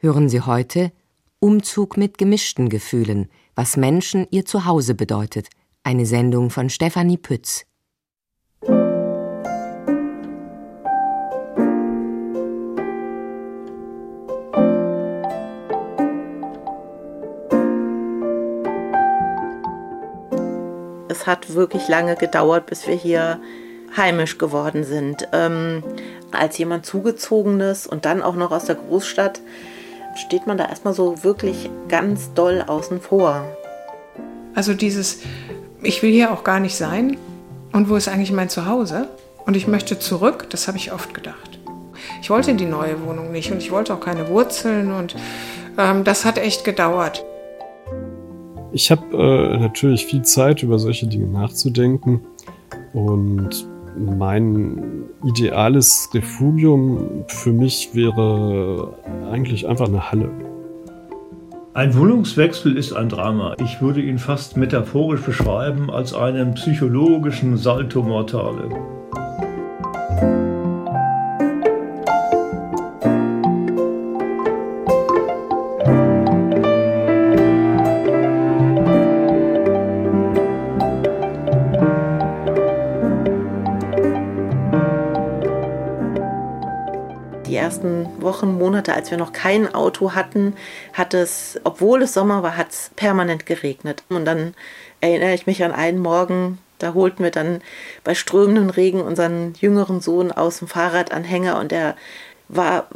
Hören Sie heute Umzug mit gemischten Gefühlen, was Menschen ihr Zuhause bedeutet. Eine Sendung von Stefanie Pütz. Es hat wirklich lange gedauert, bis wir hier heimisch geworden sind. Ähm, als jemand Zugezogenes und dann auch noch aus der Großstadt steht man da erstmal so wirklich ganz doll außen vor. Also dieses, ich will hier auch gar nicht sein und wo ist eigentlich mein Zuhause? Und ich möchte zurück, das habe ich oft gedacht. Ich wollte die neue Wohnung nicht und ich wollte auch keine Wurzeln und ähm, das hat echt gedauert. Ich habe äh, natürlich viel Zeit, über solche Dinge nachzudenken und mein ideales Refugium für mich wäre eigentlich einfach eine Halle. Ein Wohnungswechsel ist ein Drama. Ich würde ihn fast metaphorisch beschreiben als einen psychologischen Salto Mortale. Wochen, Monate, als wir noch kein Auto hatten, hat es, obwohl es Sommer war, hat es permanent geregnet. Und dann erinnere ich mich an einen Morgen, da holten wir dann bei strömendem Regen unseren jüngeren Sohn aus dem Fahrradanhänger und er war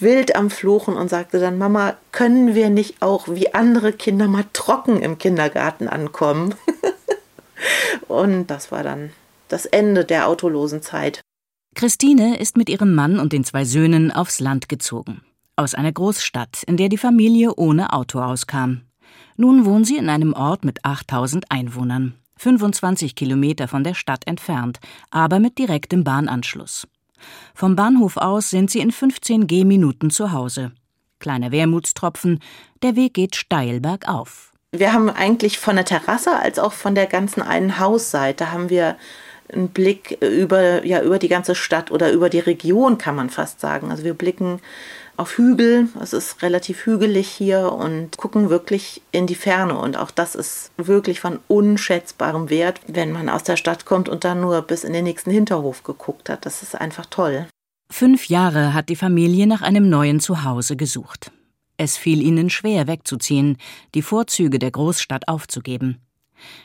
wild am Fluchen und sagte dann, Mama, können wir nicht auch wie andere Kinder mal trocken im Kindergarten ankommen? und das war dann das Ende der autolosen Zeit. Christine ist mit ihrem Mann und den zwei Söhnen aufs Land gezogen. Aus einer Großstadt, in der die Familie ohne Auto auskam. Nun wohnen sie in einem Ort mit 8000 Einwohnern, 25 Kilometer von der Stadt entfernt, aber mit direktem Bahnanschluss. Vom Bahnhof aus sind sie in 15 Gehminuten zu Hause. Kleiner Wermutstropfen, der Weg geht steil bergauf. Wir haben eigentlich von der Terrasse als auch von der ganzen einen Hausseite haben wir einen Blick über, ja, über die ganze Stadt oder über die Region, kann man fast sagen. Also wir blicken auf Hügel, es ist relativ hügelig hier und gucken wirklich in die Ferne. Und auch das ist wirklich von unschätzbarem Wert, wenn man aus der Stadt kommt und dann nur bis in den nächsten Hinterhof geguckt hat. Das ist einfach toll. Fünf Jahre hat die Familie nach einem neuen Zuhause gesucht. Es fiel ihnen schwer wegzuziehen, die Vorzüge der Großstadt aufzugeben.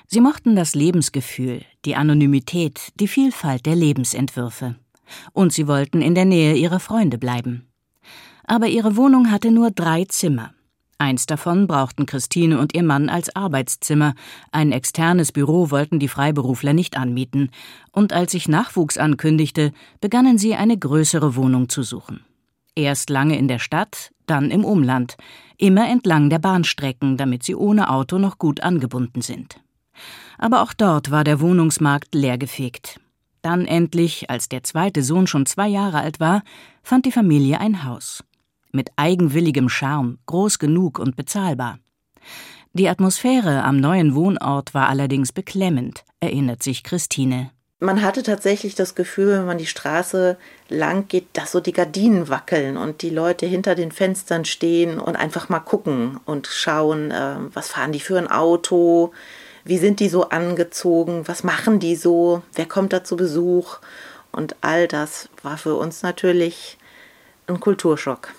Sie mochten das Lebensgefühl, die Anonymität, die Vielfalt der Lebensentwürfe. Und sie wollten in der Nähe ihrer Freunde bleiben. Aber ihre Wohnung hatte nur drei Zimmer. Eins davon brauchten Christine und ihr Mann als Arbeitszimmer, ein externes Büro wollten die Freiberufler nicht anmieten, und als sich Nachwuchs ankündigte, begannen sie eine größere Wohnung zu suchen. Erst lange in der Stadt, dann im Umland, immer entlang der Bahnstrecken, damit sie ohne Auto noch gut angebunden sind. Aber auch dort war der Wohnungsmarkt leergefegt. Dann endlich, als der zweite Sohn schon zwei Jahre alt war, fand die Familie ein Haus. Mit eigenwilligem Charme, groß genug und bezahlbar. Die Atmosphäre am neuen Wohnort war allerdings beklemmend, erinnert sich Christine. Man hatte tatsächlich das Gefühl, wenn man die Straße lang geht, dass so die Gardinen wackeln und die Leute hinter den Fenstern stehen und einfach mal gucken und schauen, äh, was fahren die für ein Auto, wie sind die so angezogen? Was machen die so? Wer kommt da zu Besuch? Und all das war für uns natürlich ein Kulturschock.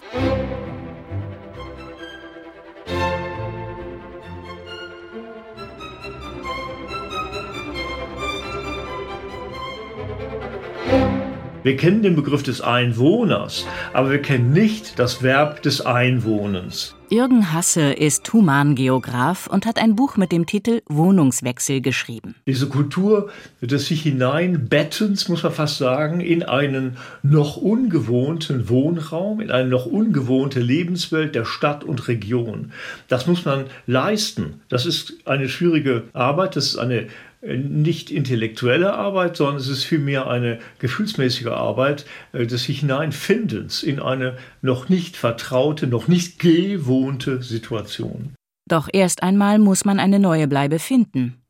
Wir kennen den Begriff des Einwohners, aber wir kennen nicht das Verb des Einwohnens. Jürgen Hasse ist Humangeograf und hat ein Buch mit dem Titel Wohnungswechsel geschrieben. Diese Kultur des sich hineinbettens, muss man fast sagen, in einen noch ungewohnten Wohnraum, in eine noch ungewohnte Lebenswelt der Stadt und Region. Das muss man leisten. Das ist eine schwierige Arbeit, das ist eine nicht intellektuelle Arbeit, sondern es ist vielmehr eine gefühlsmäßige Arbeit äh, des sich Hineinfindens in eine noch nicht vertraute, noch nicht gewohnte Situation. Doch erst einmal muss man eine neue Bleibe finden.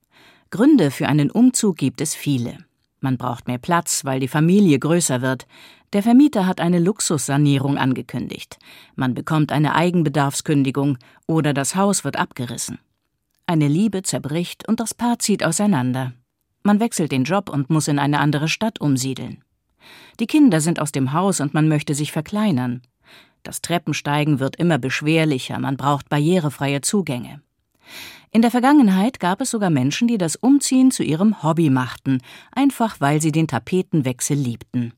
Gründe für einen Umzug gibt es viele. Man braucht mehr Platz, weil die Familie größer wird. Der Vermieter hat eine Luxussanierung angekündigt. Man bekommt eine Eigenbedarfskündigung oder das Haus wird abgerissen. Eine Liebe zerbricht und das Paar zieht auseinander. Man wechselt den Job und muss in eine andere Stadt umsiedeln. Die Kinder sind aus dem Haus und man möchte sich verkleinern. Das Treppensteigen wird immer beschwerlicher, man braucht barrierefreie Zugänge. In der Vergangenheit gab es sogar Menschen, die das Umziehen zu ihrem Hobby machten, einfach weil sie den Tapetenwechsel liebten.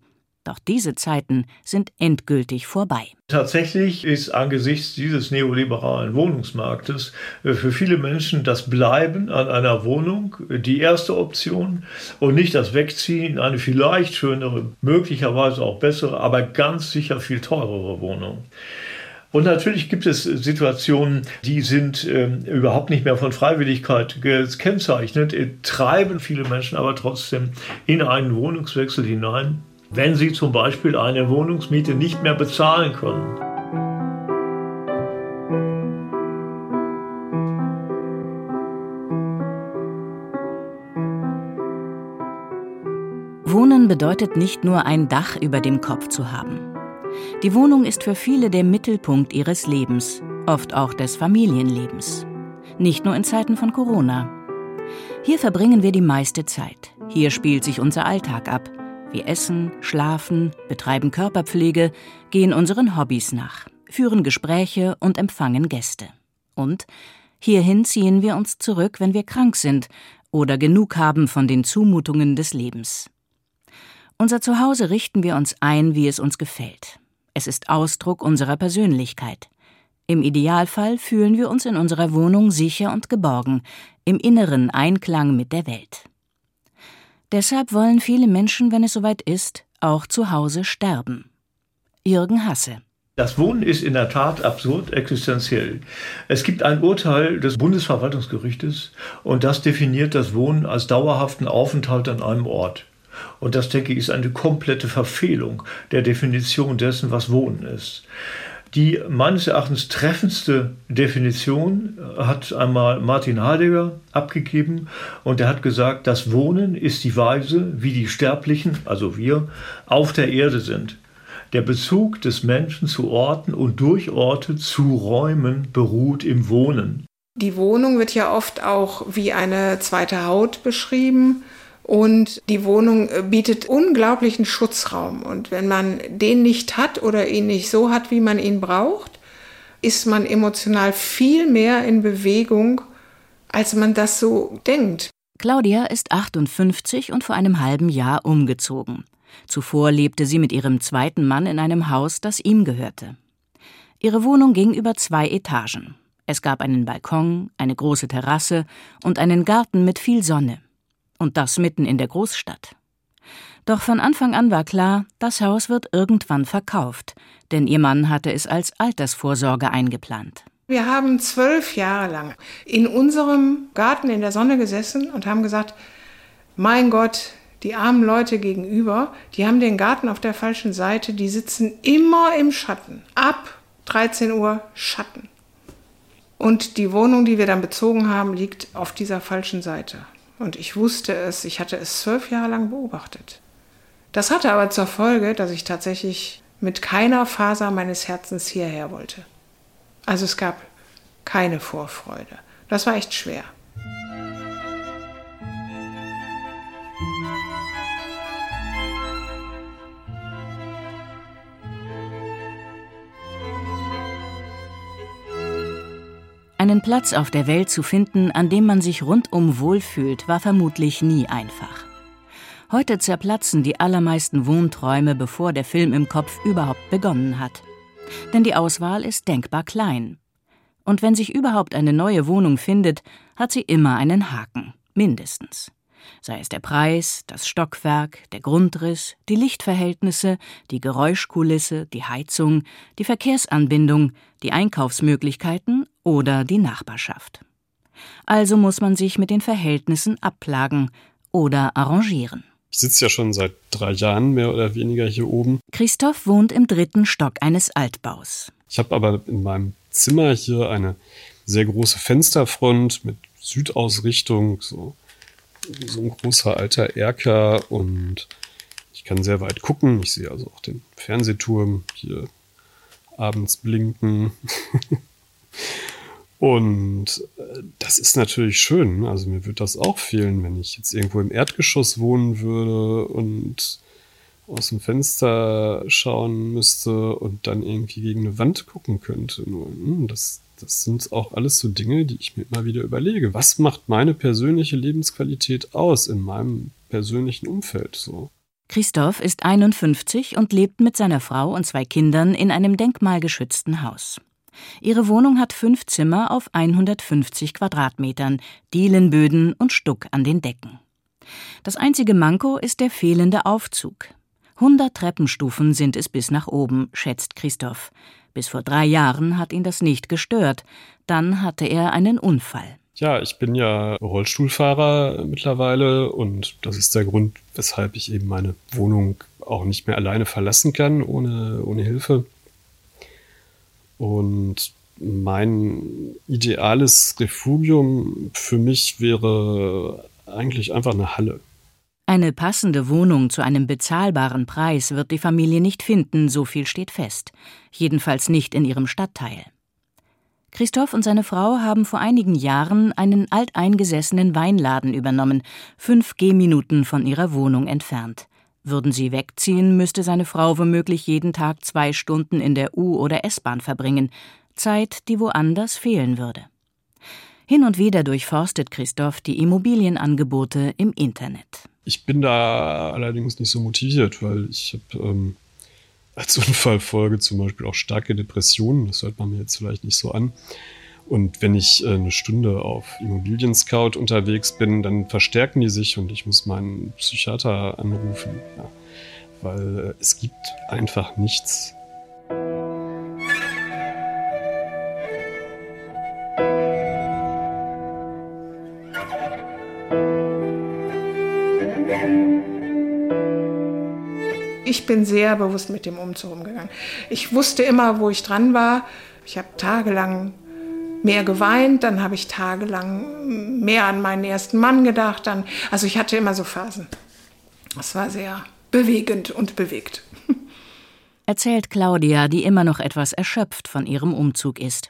Doch diese Zeiten sind endgültig vorbei. Tatsächlich ist angesichts dieses neoliberalen Wohnungsmarktes äh, für viele Menschen das Bleiben an einer Wohnung die erste Option und nicht das Wegziehen in eine vielleicht schönere, möglicherweise auch bessere, aber ganz sicher viel teurere Wohnung. Und natürlich gibt es Situationen, die sind äh, überhaupt nicht mehr von Freiwilligkeit gekennzeichnet, äh, treiben viele Menschen aber trotzdem in einen Wohnungswechsel hinein wenn sie zum Beispiel eine Wohnungsmiete nicht mehr bezahlen können. Wohnen bedeutet nicht nur ein Dach über dem Kopf zu haben. Die Wohnung ist für viele der Mittelpunkt ihres Lebens, oft auch des Familienlebens. Nicht nur in Zeiten von Corona. Hier verbringen wir die meiste Zeit. Hier spielt sich unser Alltag ab. Wir essen, schlafen, betreiben Körperpflege, gehen unseren Hobbys nach, führen Gespräche und empfangen Gäste. Und hierhin ziehen wir uns zurück, wenn wir krank sind oder genug haben von den Zumutungen des Lebens. Unser Zuhause richten wir uns ein, wie es uns gefällt. Es ist Ausdruck unserer Persönlichkeit. Im Idealfall fühlen wir uns in unserer Wohnung sicher und geborgen, im inneren Einklang mit der Welt. Deshalb wollen viele Menschen, wenn es soweit ist, auch zu Hause sterben. Jürgen Hasse. Das Wohnen ist in der Tat absurd existenziell. Es gibt ein Urteil des Bundesverwaltungsgerichtes und das definiert das Wohnen als dauerhaften Aufenthalt an einem Ort. Und das, denke ich, ist eine komplette Verfehlung der Definition dessen, was Wohnen ist. Die meines Erachtens treffendste Definition hat einmal Martin Heidegger abgegeben und er hat gesagt, das Wohnen ist die Weise, wie die Sterblichen, also wir, auf der Erde sind. Der Bezug des Menschen zu Orten und durch Orte zu Räumen beruht im Wohnen. Die Wohnung wird ja oft auch wie eine zweite Haut beschrieben. Und die Wohnung äh, bietet unglaublichen Schutzraum. Und wenn man den nicht hat oder ihn nicht so hat, wie man ihn braucht, ist man emotional viel mehr in Bewegung, als man das so denkt. Claudia ist 58 und vor einem halben Jahr umgezogen. Zuvor lebte sie mit ihrem zweiten Mann in einem Haus, das ihm gehörte. Ihre Wohnung ging über zwei Etagen. Es gab einen Balkon, eine große Terrasse und einen Garten mit viel Sonne. Und das mitten in der Großstadt. Doch von Anfang an war klar, das Haus wird irgendwann verkauft, denn ihr Mann hatte es als Altersvorsorge eingeplant. Wir haben zwölf Jahre lang in unserem Garten in der Sonne gesessen und haben gesagt, mein Gott, die armen Leute gegenüber, die haben den Garten auf der falschen Seite, die sitzen immer im Schatten. Ab 13 Uhr Schatten. Und die Wohnung, die wir dann bezogen haben, liegt auf dieser falschen Seite. Und ich wusste es, ich hatte es zwölf Jahre lang beobachtet. Das hatte aber zur Folge, dass ich tatsächlich mit keiner Faser meines Herzens hierher wollte. Also es gab keine Vorfreude. Das war echt schwer. Einen Platz auf der Welt zu finden, an dem man sich rundum wohlfühlt, war vermutlich nie einfach. Heute zerplatzen die allermeisten Wohnträume, bevor der Film im Kopf überhaupt begonnen hat. Denn die Auswahl ist denkbar klein. Und wenn sich überhaupt eine neue Wohnung findet, hat sie immer einen Haken, mindestens sei es der Preis, das Stockwerk, der Grundriss, die Lichtverhältnisse, die Geräuschkulisse, die Heizung, die Verkehrsanbindung, die Einkaufsmöglichkeiten oder die Nachbarschaft. Also muss man sich mit den Verhältnissen abplagen oder arrangieren. Ich sitze ja schon seit drei Jahren mehr oder weniger hier oben. Christoph wohnt im dritten Stock eines Altbaus. Ich habe aber in meinem Zimmer hier eine sehr große Fensterfront mit Südausrichtung, so so ein großer alter Erker und Ich kann sehr weit gucken. Ich sehe also auch den Fernsehturm hier abends blinken. Und äh, das ist natürlich schön. Also mir würde das auch fehlen, wenn ich jetzt irgendwo im Erdgeschoss wohnen würde und aus dem Fenster schauen müsste und dann irgendwie gegen eine Wand gucken könnte. Hm, das, das sind auch alles so Dinge, die ich mir immer wieder überlege. Was macht meine persönliche Lebensqualität aus in meinem persönlichen Umfeld so? Christoph ist 51 und lebt mit seiner Frau und zwei Kindern in einem denkmalgeschützten Haus. Ihre Wohnung hat fünf Zimmer auf 150 Quadratmetern, Dielenböden und Stuck an den Decken. Das einzige Manko ist der fehlende Aufzug. 100 Treppenstufen sind es bis nach oben, schätzt Christoph. Bis vor drei Jahren hat ihn das nicht gestört. Dann hatte er einen Unfall. Ja, ich bin ja Rollstuhlfahrer mittlerweile und das ist der Grund, weshalb ich eben meine Wohnung auch nicht mehr alleine verlassen kann, ohne, ohne Hilfe. Und mein ideales Refugium für mich wäre eigentlich einfach eine Halle. Eine passende Wohnung zu einem bezahlbaren Preis wird die Familie nicht finden, so viel steht fest. Jedenfalls nicht in ihrem Stadtteil. Christoph und seine Frau haben vor einigen Jahren einen alteingesessenen Weinladen übernommen, fünf Gehminuten von ihrer Wohnung entfernt. Würden sie wegziehen, müsste seine Frau womöglich jeden Tag zwei Stunden in der U- oder S-Bahn verbringen, Zeit, die woanders fehlen würde. Hin und wieder durchforstet Christoph die Immobilienangebote im Internet. Ich bin da allerdings nicht so motiviert, weil ich habe ähm, als Unfallfolge zum Beispiel auch starke Depressionen. Das hört man mir jetzt vielleicht nicht so an. Und wenn ich äh, eine Stunde auf Immobilien Scout unterwegs bin, dann verstärken die sich und ich muss meinen Psychiater anrufen. Ja. Weil äh, es gibt einfach nichts. Ich bin sehr bewusst mit dem Umzug umgegangen. Ich wusste immer, wo ich dran war. Ich habe tagelang mehr geweint, dann habe ich tagelang mehr an meinen ersten Mann gedacht. Dann, also ich hatte immer so Phasen. Es war sehr bewegend und bewegt. Erzählt Claudia, die immer noch etwas erschöpft von ihrem Umzug ist.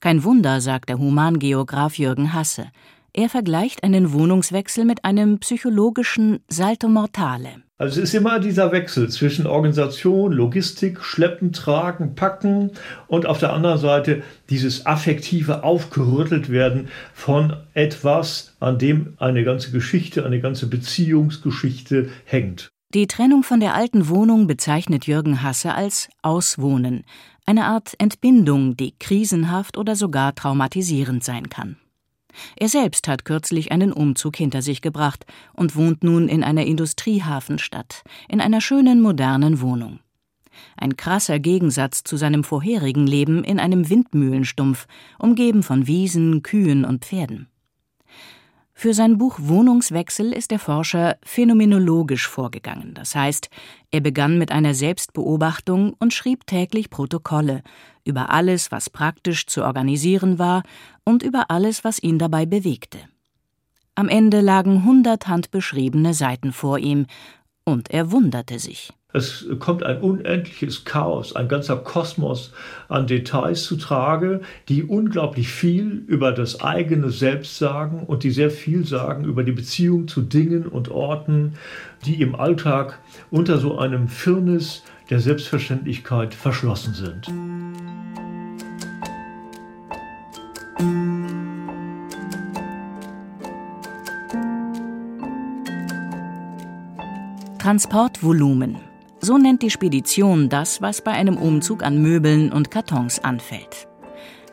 Kein Wunder, sagt der Humangeograf Jürgen Hasse. Er vergleicht einen Wohnungswechsel mit einem psychologischen Salto Mortale. Also es ist immer dieser Wechsel zwischen Organisation, Logistik, Schleppen, Tragen, Packen und auf der anderen Seite dieses affektive Aufgerüttelt werden von etwas, an dem eine ganze Geschichte, eine ganze Beziehungsgeschichte hängt. Die Trennung von der alten Wohnung bezeichnet Jürgen Hasse als Auswohnen, eine Art Entbindung, die krisenhaft oder sogar traumatisierend sein kann. Er selbst hat kürzlich einen Umzug hinter sich gebracht und wohnt nun in einer Industriehafenstadt, in einer schönen modernen Wohnung. Ein krasser Gegensatz zu seinem vorherigen Leben in einem Windmühlenstumpf, umgeben von Wiesen, Kühen und Pferden. Für sein Buch Wohnungswechsel ist der Forscher phänomenologisch vorgegangen, das heißt, er begann mit einer Selbstbeobachtung und schrieb täglich Protokolle über alles, was praktisch zu organisieren war und über alles, was ihn dabei bewegte. Am Ende lagen hundert handbeschriebene Seiten vor ihm, und er wunderte sich. Es kommt ein unendliches Chaos, ein ganzer Kosmos an Details zu Trage, die unglaublich viel über das eigene Selbst sagen und die sehr viel sagen über die Beziehung zu Dingen und Orten, die im Alltag unter so einem Firnis der Selbstverständlichkeit verschlossen sind. Transportvolumen. So nennt die Spedition das, was bei einem Umzug an Möbeln und Kartons anfällt.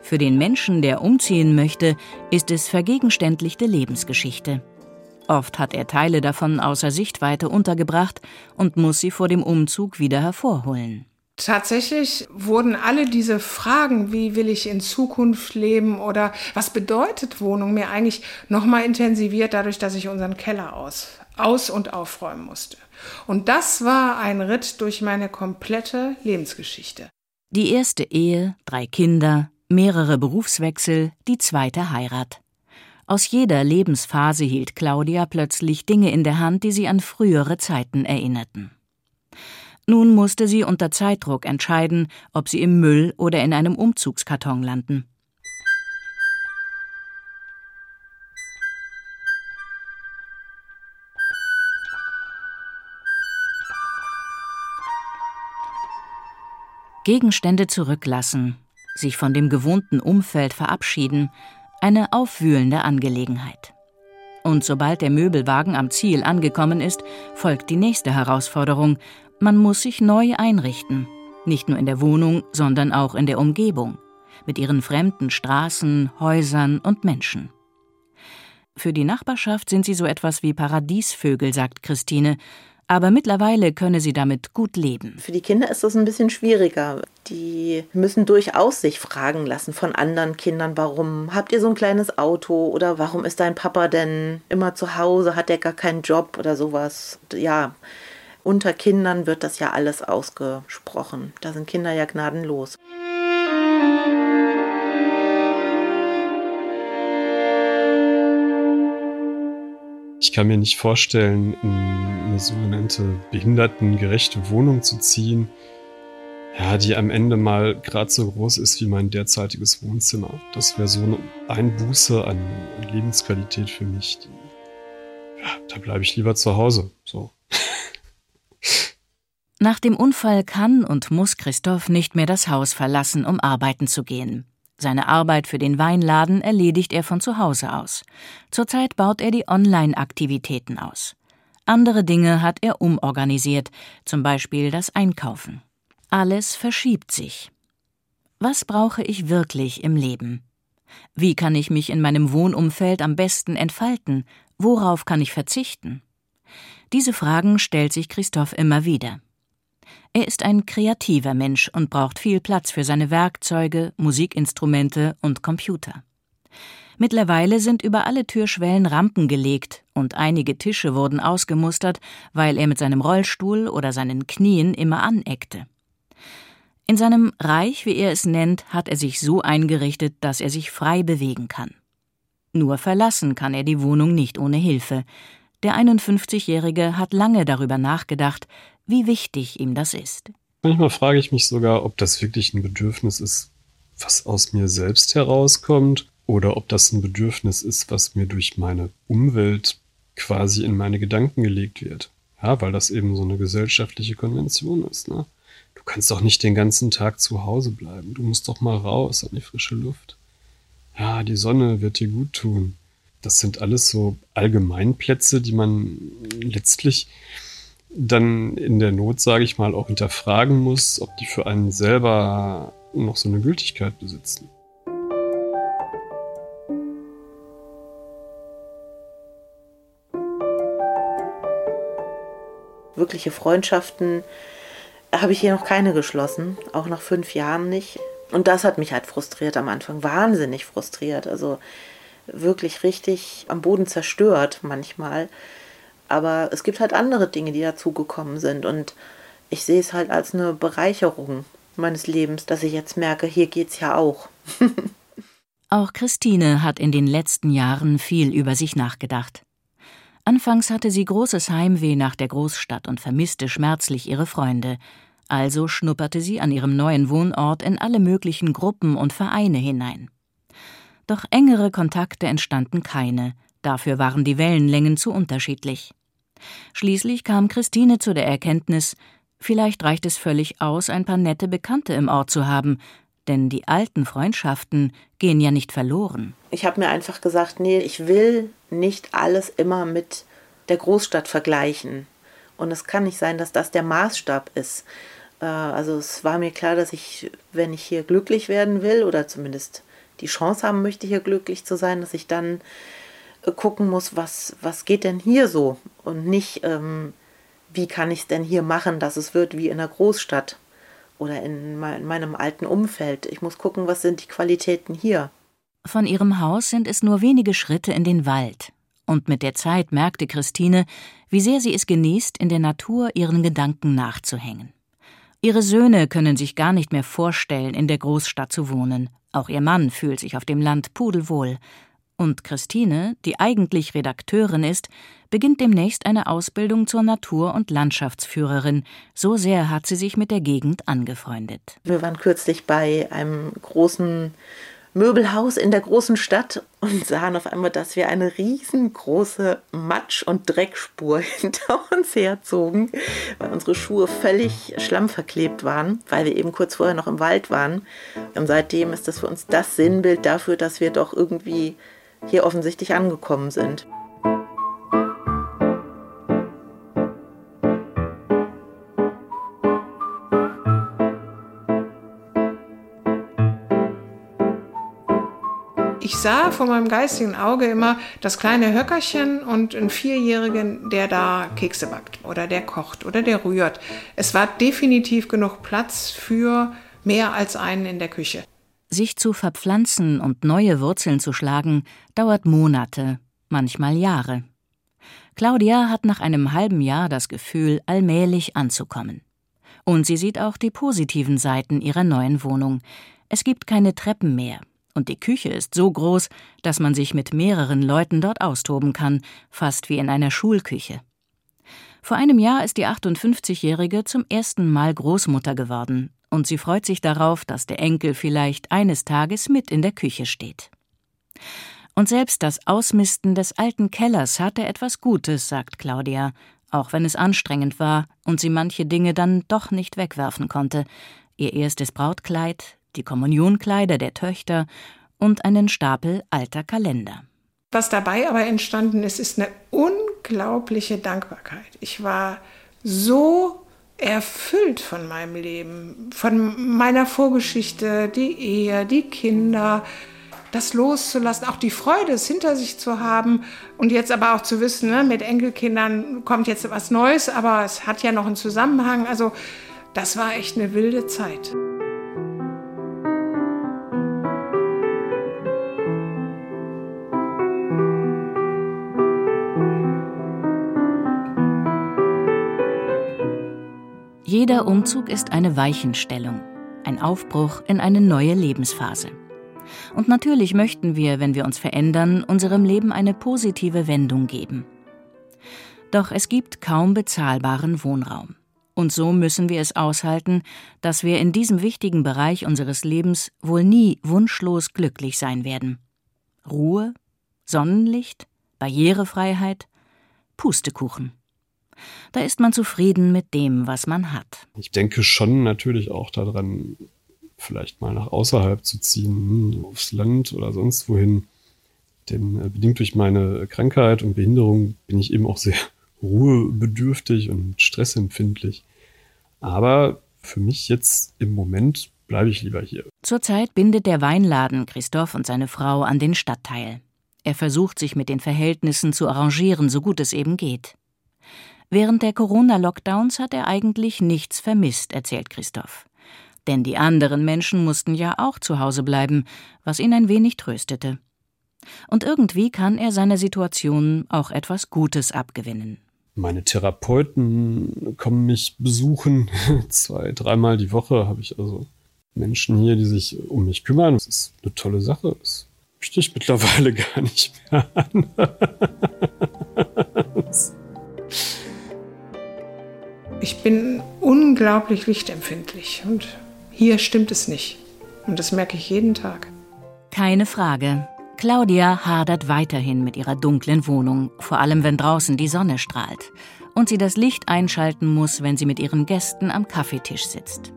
Für den Menschen, der umziehen möchte, ist es vergegenständlichte Lebensgeschichte. Oft hat er Teile davon außer Sichtweite untergebracht und muss sie vor dem Umzug wieder hervorholen. Tatsächlich wurden alle diese Fragen, wie will ich in Zukunft leben oder was bedeutet Wohnung, mir eigentlich nochmal intensiviert dadurch, dass ich unseren Keller aus, aus und aufräumen musste. Und das war ein Ritt durch meine komplette Lebensgeschichte. Die erste Ehe, drei Kinder, mehrere Berufswechsel, die zweite Heirat. Aus jeder Lebensphase hielt Claudia plötzlich Dinge in der Hand, die sie an frühere Zeiten erinnerten. Nun musste sie unter Zeitdruck entscheiden, ob sie im Müll oder in einem Umzugskarton landen. Gegenstände zurücklassen, sich von dem gewohnten Umfeld verabschieden, eine aufwühlende Angelegenheit. Und sobald der Möbelwagen am Ziel angekommen ist, folgt die nächste Herausforderung. Man muss sich neu einrichten. Nicht nur in der Wohnung, sondern auch in der Umgebung. Mit ihren fremden Straßen, Häusern und Menschen. Für die Nachbarschaft sind sie so etwas wie Paradiesvögel, sagt Christine, aber mittlerweile könne sie damit gut leben. Für die Kinder ist das ein bisschen schwieriger. Die müssen durchaus sich fragen lassen von anderen Kindern, warum habt ihr so ein kleines Auto oder warum ist dein Papa denn immer zu Hause, hat er gar keinen Job oder sowas. Ja, unter Kindern wird das ja alles ausgesprochen. Da sind Kinder ja gnadenlos. Ich kann mir nicht vorstellen, in eine sogenannte behindertengerechte Wohnung zu ziehen, ja, die am Ende mal gerade so groß ist wie mein derzeitiges Wohnzimmer. Das wäre so eine Einbuße an Lebensqualität für mich. Ja, da bleibe ich lieber zu Hause. So. Nach dem Unfall kann und muss Christoph nicht mehr das Haus verlassen, um arbeiten zu gehen. Seine Arbeit für den Weinladen erledigt er von zu Hause aus. Zurzeit baut er die Online-Aktivitäten aus. Andere Dinge hat er umorganisiert, zum Beispiel das Einkaufen. Alles verschiebt sich. Was brauche ich wirklich im Leben? Wie kann ich mich in meinem Wohnumfeld am besten entfalten? Worauf kann ich verzichten? Diese Fragen stellt sich Christoph immer wieder. Er ist ein kreativer Mensch und braucht viel Platz für seine Werkzeuge, Musikinstrumente und Computer. Mittlerweile sind über alle Türschwellen Rampen gelegt und einige Tische wurden ausgemustert, weil er mit seinem Rollstuhl oder seinen Knien immer aneckte. In seinem Reich, wie er es nennt, hat er sich so eingerichtet, dass er sich frei bewegen kann. Nur verlassen kann er die Wohnung nicht ohne Hilfe. Der 51-Jährige hat lange darüber nachgedacht, wie wichtig ihm das ist. Manchmal frage ich mich sogar, ob das wirklich ein Bedürfnis ist, was aus mir selbst herauskommt, oder ob das ein Bedürfnis ist, was mir durch meine Umwelt quasi in meine Gedanken gelegt wird. Ja, weil das eben so eine gesellschaftliche Konvention ist. Ne? Du kannst doch nicht den ganzen Tag zu Hause bleiben. Du musst doch mal raus an die frische Luft. Ja, die Sonne wird dir gut tun. Das sind alles so Allgemeinplätze, die man letztlich dann in der Not, sage ich mal, auch hinterfragen muss, ob die für einen selber noch so eine Gültigkeit besitzen. Wirkliche Freundschaften habe ich hier noch keine geschlossen, auch nach fünf Jahren nicht. Und das hat mich halt frustriert am Anfang, wahnsinnig frustriert. Also wirklich richtig am Boden zerstört manchmal aber es gibt halt andere Dinge, die dazugekommen sind. Und ich sehe es halt als eine Bereicherung meines Lebens, dass ich jetzt merke, hier geht's ja auch. auch Christine hat in den letzten Jahren viel über sich nachgedacht. Anfangs hatte sie großes Heimweh nach der Großstadt und vermisste schmerzlich ihre Freunde. Also schnupperte sie an ihrem neuen Wohnort in alle möglichen Gruppen und Vereine hinein. Doch engere Kontakte entstanden keine, Dafür waren die Wellenlängen zu unterschiedlich. Schließlich kam Christine zu der Erkenntnis, vielleicht reicht es völlig aus, ein paar nette Bekannte im Ort zu haben, denn die alten Freundschaften gehen ja nicht verloren. Ich habe mir einfach gesagt, nee, ich will nicht alles immer mit der Großstadt vergleichen. Und es kann nicht sein, dass das der Maßstab ist. Äh, also es war mir klar, dass ich, wenn ich hier glücklich werden will oder zumindest die Chance haben möchte, hier glücklich zu sein, dass ich dann gucken muss, was, was geht denn hier so und nicht, ähm, wie kann ich es denn hier machen, dass es wird wie in einer Großstadt oder in, mein, meinem alten Umfeld. Ich muss gucken, was sind die Qualitäten hier. Von ihrem Haus sind es nur wenige Schritte in den Wald. Und mit der Zeit merkte Christine, wie sehr sie es genießt, in der Natur ihren Gedanken nachzuhängen. Ihre Söhne können sich gar nicht mehr vorstellen, in der Großstadt zu wohnen. Auch ihr Mann fühlt sich auf dem Land pudelwohl Und Christine, die eigentlich Redakteurin ist, beginnt demnächst eine Ausbildung zur Natur- und Landschaftsführerin. So sehr hat sie sich mit der Gegend angefreundet. Wir waren kürzlich bei einem großen Möbelhaus in der großen Stadt und sahen auf einmal, dass wir eine riesengroße Matsch- und Dreckspur hinter uns herzogen, weil unsere Schuhe völlig schlammverklebt waren, weil wir eben kurz vorher noch im Wald waren. Und seitdem ist das für uns das Sinnbild dafür, dass wir doch irgendwie hier offensichtlich angekommen sind. Ich sah vor meinem geistigen Auge immer das kleine Höckerchen und einen Vierjährigen, der da Kekse backt oder der kocht oder der rührt. Es war definitiv genug Platz für mehr als einen in der Küche. Sich zu verpflanzen und neue Wurzeln zu schlagen, dauert Monate, manchmal Jahre. Claudia hat nach einem halben Jahr das Gefühl, allmählich anzukommen. Und sie sieht auch die positiven Seiten ihrer neuen Wohnung. Es gibt keine Treppen mehr, und die Küche ist so groß, dass man sich mit mehreren Leuten dort austoben kann, fast wie in einer Schulküche. Vor einem Jahr ist die 58-Jährige zum ersten Mal Großmutter geworden und sie freut sich darauf, dass der Enkel vielleicht eines Tages mit in der Küche steht. Und selbst das Ausmisten des alten Kellers hatte etwas Gutes, sagt Claudia, auch wenn es anstrengend war und sie manche Dinge dann doch nicht wegwerfen konnte. Ihr erstes Brautkleid, die Kommunionkleider der Töchter und einen Stapel alter Kalender. Was dabei aber entstanden ist, ist eine unglaubliche Dankbarkeit. Ich war so erfüllt von meinem Leben, von meiner Vorgeschichte, die Ehe, die Kinder, das loszulassen, auch die Freude, es hinter sich zu haben und jetzt aber auch zu wissen, ne, mit Enkelkindern kommt jetzt was Neues, aber es hat ja noch einen Zusammenhang. Also das war echt eine wilde Zeit. Jeder Umzug ist eine Weichenstellung, ein Aufbruch in eine neue Lebensphase. Und natürlich möchten wir, wenn wir uns verändern, unserem Leben eine positive Wendung geben. Doch es gibt kaum bezahlbaren Wohnraum. Und so müssen wir es aushalten, dass wir in diesem wichtigen Bereich unseres Lebens wohl nie wunschlos glücklich sein werden. Ruhe, Sonnenlicht, Barrierefreiheit, Pustekuchen. Da ist man zufrieden mit dem, was man hat. Ich denke schon natürlich auch daran, vielleicht mal nach außerhalb zu ziehen, aufs Land oder sonst wohin. Denn äh, bedingt durch meine Krankheit und Behinderung bin ich eben auch sehr ruhebedürftig und stressempfindlich. Aber für mich jetzt im Moment bleibe ich lieber hier. Zurzeit bindet der Weinladen Christoph und seine Frau an den Stadtteil. Er versucht sich mit den Verhältnissen zu arrangieren, so gut es eben geht. Während der Corona-Lockdowns hat er eigentlich nichts vermisst, erzählt Christoph. Denn die anderen Menschen mussten ja auch zu Hause bleiben, was ihn ein wenig tröstete. Und irgendwie kann er seiner Situation auch etwas Gutes abgewinnen. Meine Therapeuten kommen mich besuchen. Zwei, dreimal die Woche habe ich also Menschen hier, die sich um mich kümmern. Das ist eine tolle Sache. Das möchte ich mittlerweile gar nicht mehr an. Ich bin unglaublich lichtempfindlich und hier stimmt es nicht. Und das merke ich jeden Tag. Keine Frage. Claudia hadert weiterhin mit ihrer dunklen Wohnung, vor allem wenn draußen die Sonne strahlt und sie das Licht einschalten muss, wenn sie mit ihren Gästen am Kaffeetisch sitzt.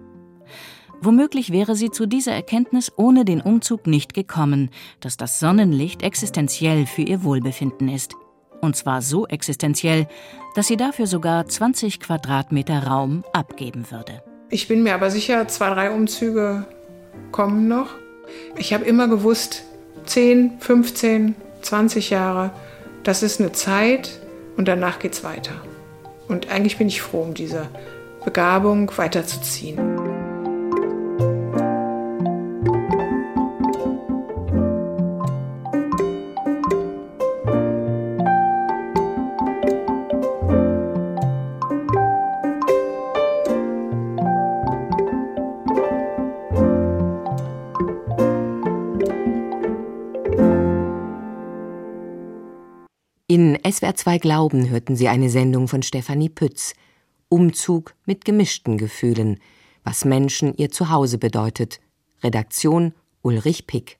Womöglich wäre sie zu dieser Erkenntnis ohne den Umzug nicht gekommen, dass das Sonnenlicht existenziell für ihr Wohlbefinden ist. Und zwar so existenziell, dass sie dafür sogar 20 Quadratmeter Raum abgeben würde. Ich bin mir aber sicher, zwei, drei Umzüge kommen noch. Ich habe immer gewusst, 10, 15, 20 Jahre, das ist eine Zeit und danach geht es weiter. Und eigentlich bin ich froh um diese Begabung weiterzuziehen. SWR2 Glauben hörten Sie eine Sendung von Stefanie Pütz. Umzug mit gemischten Gefühlen. Was Menschen ihr Zuhause bedeutet. Redaktion Ulrich Pick.